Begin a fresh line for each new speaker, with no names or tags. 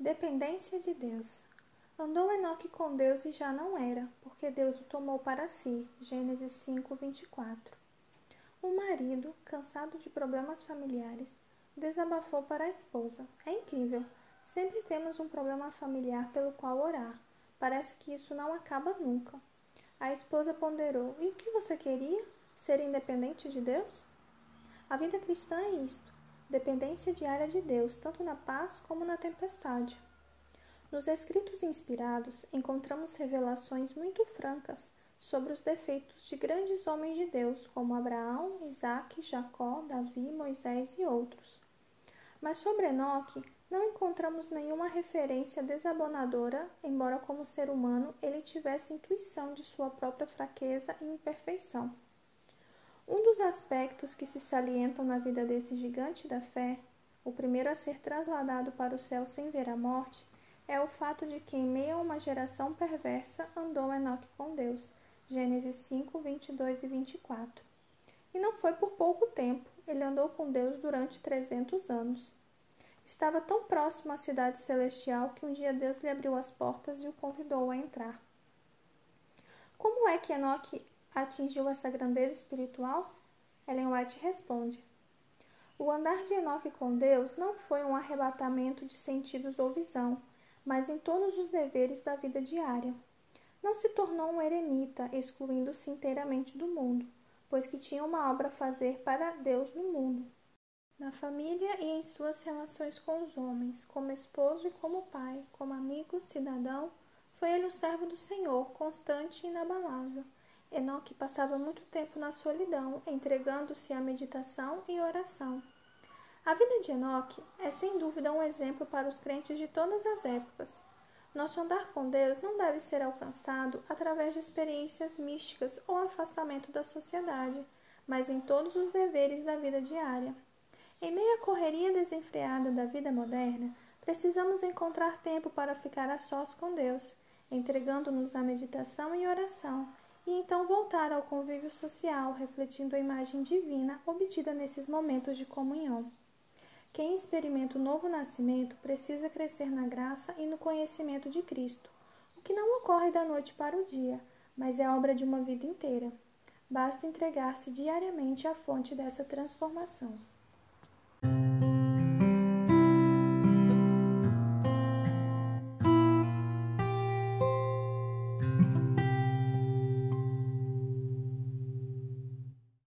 Dependência de Deus. Andou Enoque com Deus e já não era, porque Deus o tomou para si. Gênesis 5, 24. O marido, cansado de problemas familiares, desabafou para a esposa. É incrível. Sempre temos um problema familiar pelo qual orar. Parece que isso não acaba nunca. A esposa ponderou: E o que você queria? Ser independente de Deus? A vida cristã é isto: dependência diária de Deus, tanto na paz como na tempestade. Nos escritos inspirados, encontramos revelações muito francas sobre os defeitos de grandes homens de Deus, como Abraão, Isaac, Jacó, Davi, Moisés e outros. Mas sobre Enoque, não encontramos nenhuma referência desabonadora, embora, como ser humano, ele tivesse intuição de sua própria fraqueza e imperfeição. Um dos aspectos que se salientam na vida desse gigante da fé, o primeiro a ser trasladado para o céu sem ver a morte, é o fato de que, em meio a uma geração perversa, andou Enoque com Deus. Gênesis 5, 22 e 24. E não foi por pouco tempo, ele andou com Deus durante 300 anos. Estava tão próximo à cidade celestial que um dia Deus lhe abriu as portas e o convidou a entrar. Como é que Enoque atingiu essa grandeza espiritual? Ellen White responde: O andar de Enoque com Deus não foi um arrebatamento de sentidos ou visão mas em todos os deveres da vida diária. Não se tornou um eremita, excluindo-se inteiramente do mundo, pois que tinha uma obra a fazer para Deus no mundo, na família e em suas relações com os homens, como esposo e como pai, como amigo, cidadão, foi ele um servo do Senhor, constante e inabalável. Enoque passava muito tempo na solidão, entregando-se à meditação e oração. A vida de Enoque é sem dúvida um exemplo para os crentes de todas as épocas. Nosso andar com Deus não deve ser alcançado através de experiências místicas ou afastamento da sociedade, mas em todos os deveres da vida diária. Em meio à correria desenfreada da vida moderna, precisamos encontrar tempo para ficar a sós com Deus, entregando-nos à meditação e oração, e então voltar ao convívio social, refletindo a imagem divina obtida nesses momentos de comunhão. Quem experimenta o novo nascimento precisa crescer na graça e no conhecimento de Cristo, o que não ocorre da noite para o dia, mas é obra de uma vida inteira. Basta entregar-se diariamente à fonte dessa transformação.